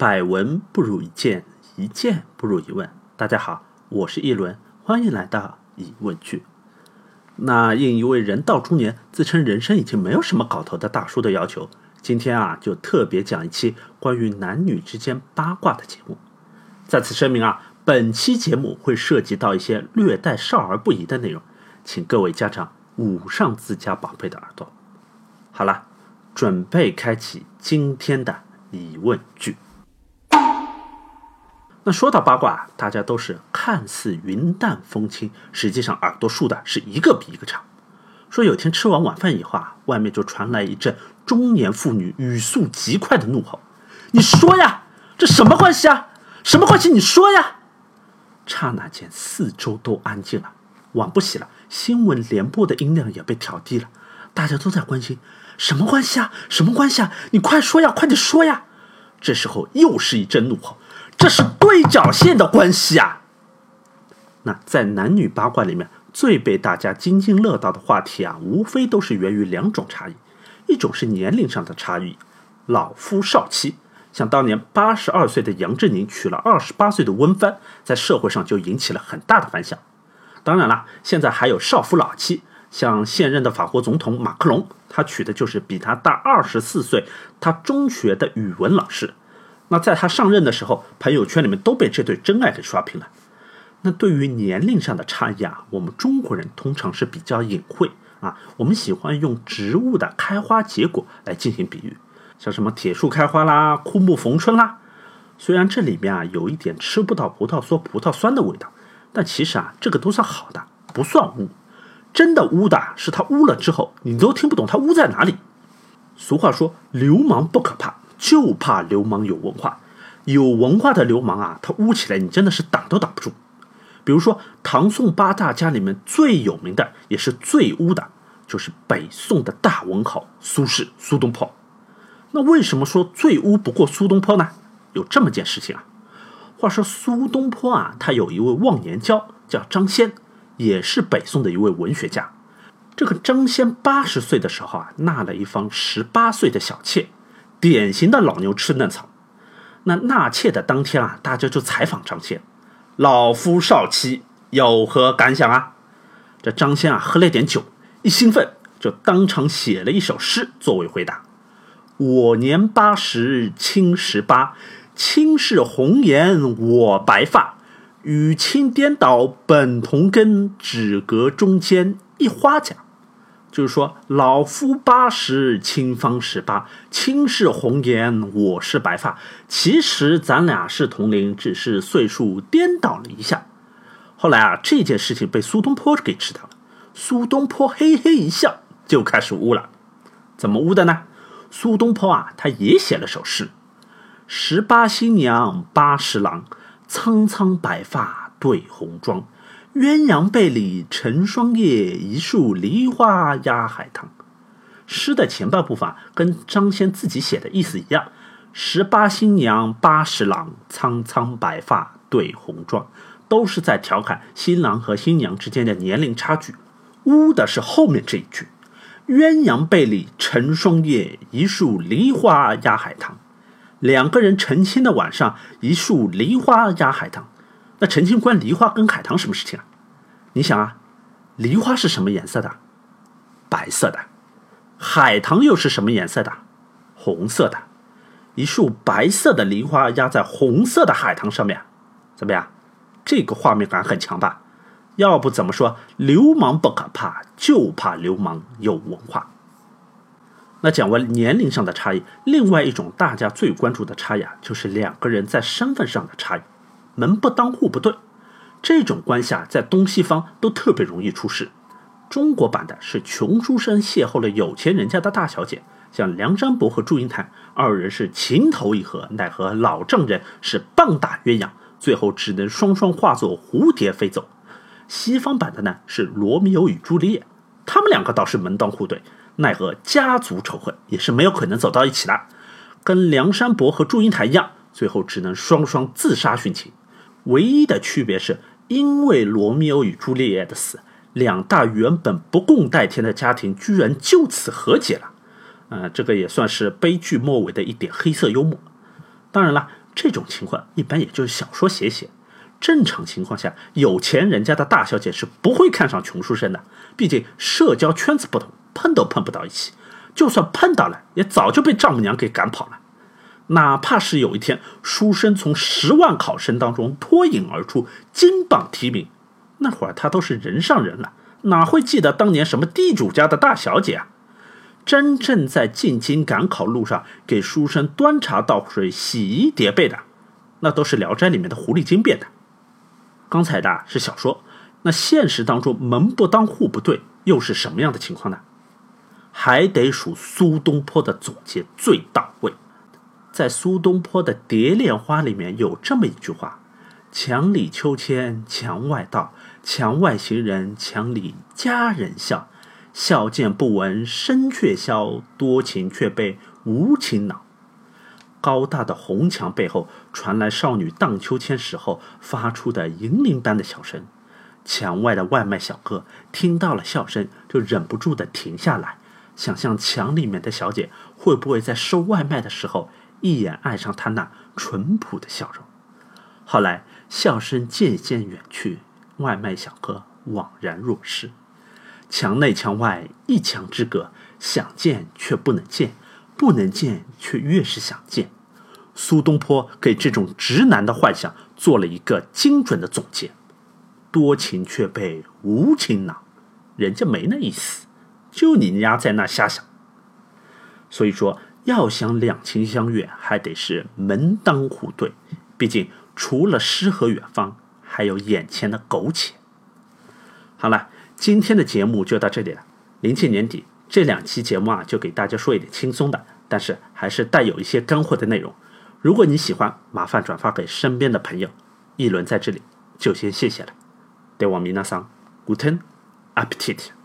百闻不如一见，一见不如一问。大家好，我是一轮，欢迎来到疑问句。那应一位人到中年，自称人生已经没有什么搞头的大叔的要求，今天啊，就特别讲一期关于男女之间八卦的节目。在此声明啊，本期节目会涉及到一些略带少儿不宜的内容，请各位家长捂上自家宝贝的耳朵。好了，准备开启今天的疑问句。那说到八卦，大家都是看似云淡风轻，实际上耳朵竖的是一个比一个长。说有天吃完晚饭以后啊，外面就传来一阵中年妇女语速极快的怒吼：“你说呀，这什么关系啊？什么关系？你说呀！”刹那间，四周都安静了。碗不洗了，新闻联播的音量也被调低了，大家都在关心：什么关系啊？什么关系啊？你快说呀，快点说呀！这时候又是一阵怒吼。这是对角线的关系啊！那在男女八卦里面，最被大家津津乐道的话题啊，无非都是源于两种差异：一种是年龄上的差异，老夫少妻。像当年八十二岁的杨振宁娶了二十八岁的温帆，在社会上就引起了很大的反响。当然了，现在还有少夫老妻，像现任的法国总统马克龙，他娶的就是比他大二十四岁、他中学的语文老师。那在他上任的时候，朋友圈里面都被这对真爱给刷屏了。那对于年龄上的差异啊，我们中国人通常是比较隐晦啊，我们喜欢用植物的开花结果来进行比喻，像什么铁树开花啦、枯木逢春啦。虽然这里面啊有一点吃不到葡萄说葡萄酸的味道，但其实啊这个都是好的，不算污。真的污的是他污了之后，你都听不懂他污在哪里。俗话说，流氓不可怕。就怕流氓有文化，有文化的流氓啊，他污起来你真的是挡都挡不住。比如说唐宋八大家里面最有名的，也是最污的，就是北宋的大文豪苏轼苏东坡。那为什么说最污不过苏东坡呢？有这么件事情啊。话说苏东坡啊，他有一位忘年交叫张先，也是北宋的一位文学家。这个张先八十岁的时候啊，纳了一房十八岁的小妾。典型的老牛吃嫩草。那纳妾的当天啊，大家就采访张骞：“老夫少妻有何感想啊？”这张骞啊，喝了点酒，一兴奋就当场写了一首诗作为回答：“我年八十卿十八，卿是红颜我白发，与卿颠倒本同根，只隔中间一花甲。”就是说，老夫八十，卿方十八，卿是红颜，我是白发。其实咱俩是同龄，只是岁数颠倒了一下。后来啊，这件事情被苏东坡给知道了。苏东坡嘿嘿一笑，就开始污了。怎么污的呢？苏东坡啊，他也写了首诗：十八新娘八十郎，苍苍白发对红妆。鸳鸯被里成双夜，一树梨花压海棠。诗的前半部分跟张先自己写的意思一样：十八新娘八十郎，苍苍白发对红妆，都是在调侃新郎和新娘之间的年龄差距。污的是后面这一句：鸳鸯被里成双夜，一树梨花压海棠。两个人成亲的晚上，一树梨花压海棠。那澄清关梨花跟海棠什么事情啊？你想啊，梨花是什么颜色的？白色的。海棠又是什么颜色的？红色的。一束白色的梨花压在红色的海棠上面，怎么样？这个画面感很强吧？要不怎么说流氓不可怕，就怕流氓有文化。那讲完年龄上的差异，另外一种大家最关注的差异啊，就是两个人在身份上的差异。门不当户不对，这种关系啊，在东西方都特别容易出事。中国版的是穷书生邂逅了有钱人家的大小姐，像梁山伯和祝英台二人是情投意合，奈何老丈人是棒打鸳鸯，最后只能双双化作蝴蝶飞走。西方版的呢是罗密欧与朱丽叶，他们两个倒是门当户对，奈何家族仇恨也是没有可能走到一起的，跟梁山伯和祝英台一样，最后只能双双自杀殉情。唯一的区别是，因为罗密欧与朱丽叶的死，两大原本不共戴天的家庭居然就此和解了。呃，这个也算是悲剧末尾的一点黑色幽默。当然了，这种情况一般也就是小说写写。正常情况下，有钱人家的大小姐是不会看上穷书生的，毕竟社交圈子不同，碰都碰不到一起。就算碰到了，也早就被丈母娘给赶跑了。哪怕是有一天书生从十万考生当中脱颖而出，金榜题名，那会儿他都是人上人了，哪会记得当年什么地主家的大小姐啊？真正在进京赶考路上给书生端茶倒水、洗衣叠被的，那都是《聊斋》里面的狐狸精变的。刚才的是小说，那现实当中门不当户不对，又是什么样的情况呢？还得数苏东坡的总结最到位。在苏东坡的《蝶恋花》里面有这么一句话：“墙里秋千墙外道，墙外行人墙里佳人笑。笑渐不闻声却消，多情却被无情恼。”高大的红墙背后传来少女荡秋千时候发出的银铃般的笑声，墙外的外卖小哥听到了笑声，就忍不住的停下来，想象墙里面的小姐会不会在收外卖的时候一眼爱上他那淳朴的笑容。后来笑声渐渐远去，外卖小哥惘然若失，墙内墙外一墙之隔，想见却不能见。不能见，却越是想见。苏东坡给这种直男的幻想做了一个精准的总结：多情却被无情恼，人家没那意思，就你丫在那瞎想。所以说，要想两情相悦，还得是门当户对。毕竟，除了诗和远方，还有眼前的苟且。好了，今天的节目就到这里了。临近年底。这两期节目啊，就给大家说一点轻松的，但是还是带有一些干货的内容。如果你喜欢，麻烦转发给身边的朋友。一轮在这里就先谢谢了。对我米娜桑，Guten Appetit。